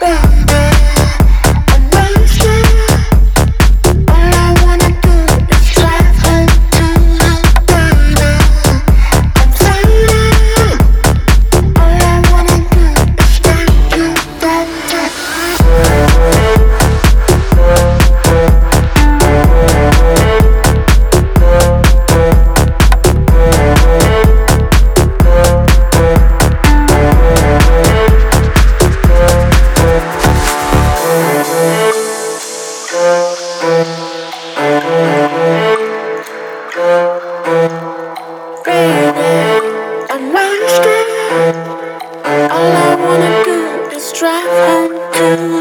back. Thank you.